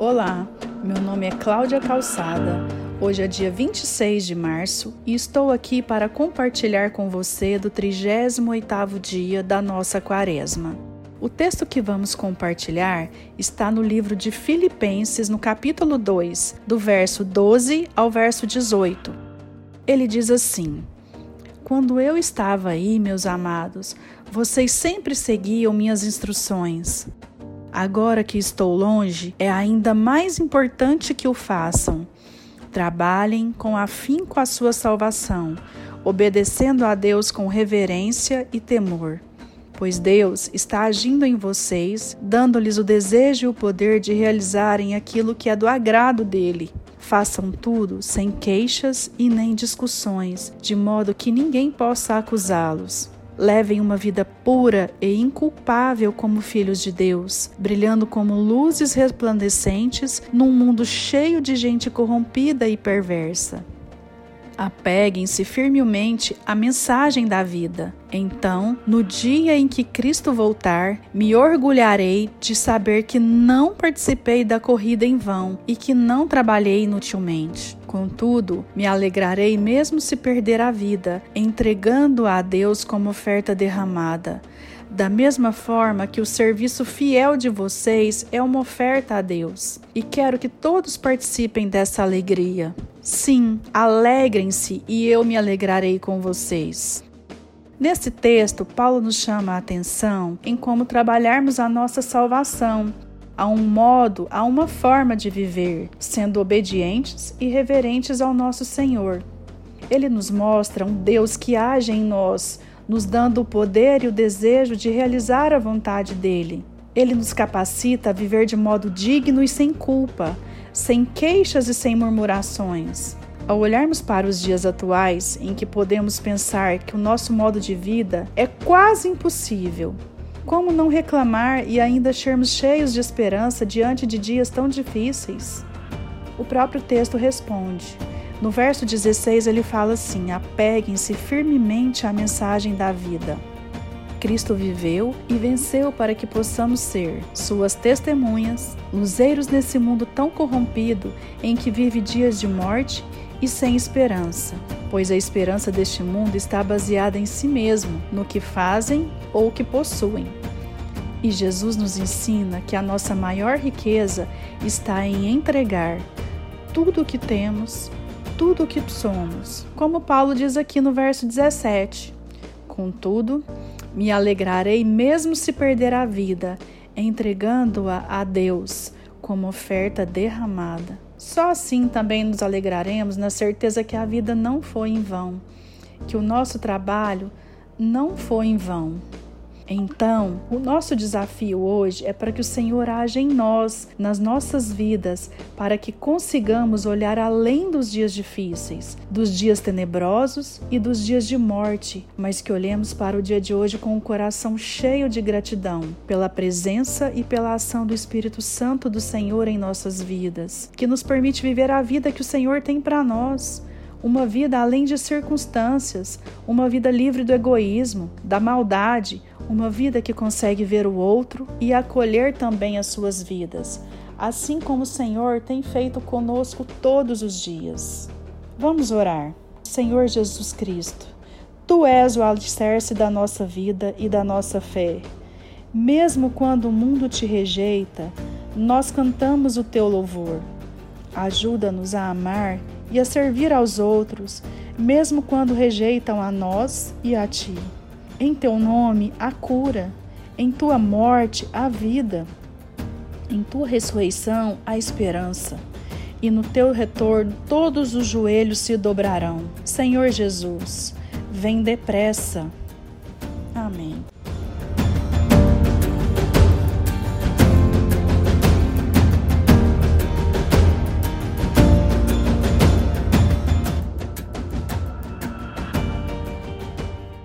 Olá, meu nome é Cláudia Calçada. Hoje é dia 26 de março e estou aqui para compartilhar com você do 38º dia da nossa quaresma. O texto que vamos compartilhar está no livro de Filipenses, no capítulo 2, do verso 12 ao verso 18. Ele diz assim: Quando eu estava aí, meus amados, vocês sempre seguiam minhas instruções. Agora que estou longe, é ainda mais importante que o façam. Trabalhem com afinco a sua salvação, obedecendo a Deus com reverência e temor. Pois Deus está agindo em vocês, dando-lhes o desejo e o poder de realizarem aquilo que é do agrado dele. Façam tudo sem queixas e nem discussões, de modo que ninguém possa acusá-los. Levem uma vida pura e inculpável como filhos de Deus, brilhando como luzes resplandecentes num mundo cheio de gente corrompida e perversa. Apeguem-se firmemente à mensagem da vida. Então, no dia em que Cristo voltar, me orgulharei de saber que não participei da corrida em vão e que não trabalhei inutilmente. Contudo, me alegrarei mesmo se perder a vida, entregando-a a Deus como oferta derramada. Da mesma forma que o serviço fiel de vocês é uma oferta a Deus. E quero que todos participem dessa alegria. Sim, alegrem-se e eu me alegrarei com vocês. Nesse texto, Paulo nos chama a atenção em como trabalharmos a nossa salvação, a um modo, a uma forma de viver, sendo obedientes e reverentes ao nosso Senhor. Ele nos mostra um Deus que age em nós, nos dando o poder e o desejo de realizar a vontade dele. Ele nos capacita a viver de modo digno e sem culpa, sem queixas e sem murmurações. Ao olharmos para os dias atuais, em que podemos pensar que o nosso modo de vida é quase impossível, como não reclamar e ainda sermos cheios de esperança diante de dias tão difíceis? O próprio texto responde: no verso 16, ele fala assim: apeguem-se firmemente à mensagem da vida. Cristo viveu e venceu para que possamos ser suas testemunhas, luzeiros nesse mundo tão corrompido em que vive dias de morte e sem esperança, pois a esperança deste mundo está baseada em si mesmo, no que fazem ou que possuem. E Jesus nos ensina que a nossa maior riqueza está em entregar tudo o que temos tudo o que somos, como Paulo diz aqui no verso 17. Contudo, me alegrarei mesmo se perder a vida, entregando-a a Deus como oferta derramada. Só assim também nos alegraremos na certeza que a vida não foi em vão, que o nosso trabalho não foi em vão. Então, o nosso desafio hoje é para que o Senhor haja em nós, nas nossas vidas, para que consigamos olhar além dos dias difíceis, dos dias tenebrosos e dos dias de morte, mas que olhemos para o dia de hoje com o um coração cheio de gratidão pela presença e pela ação do Espírito Santo do Senhor em nossas vidas, que nos permite viver a vida que o Senhor tem para nós uma vida além de circunstâncias, uma vida livre do egoísmo, da maldade, uma vida que consegue ver o outro e acolher também as suas vidas, assim como o Senhor tem feito conosco todos os dias. Vamos orar. Senhor Jesus Cristo, Tu és o alicerce da nossa vida e da nossa fé. Mesmo quando o mundo te rejeita, nós cantamos o teu louvor. Ajuda-nos a amar e a servir aos outros, mesmo quando rejeitam a nós e a ti. Em teu nome, a cura, em tua morte, a vida, em tua ressurreição, a esperança. E no teu retorno, todos os joelhos se dobrarão. Senhor Jesus, vem depressa. Amém.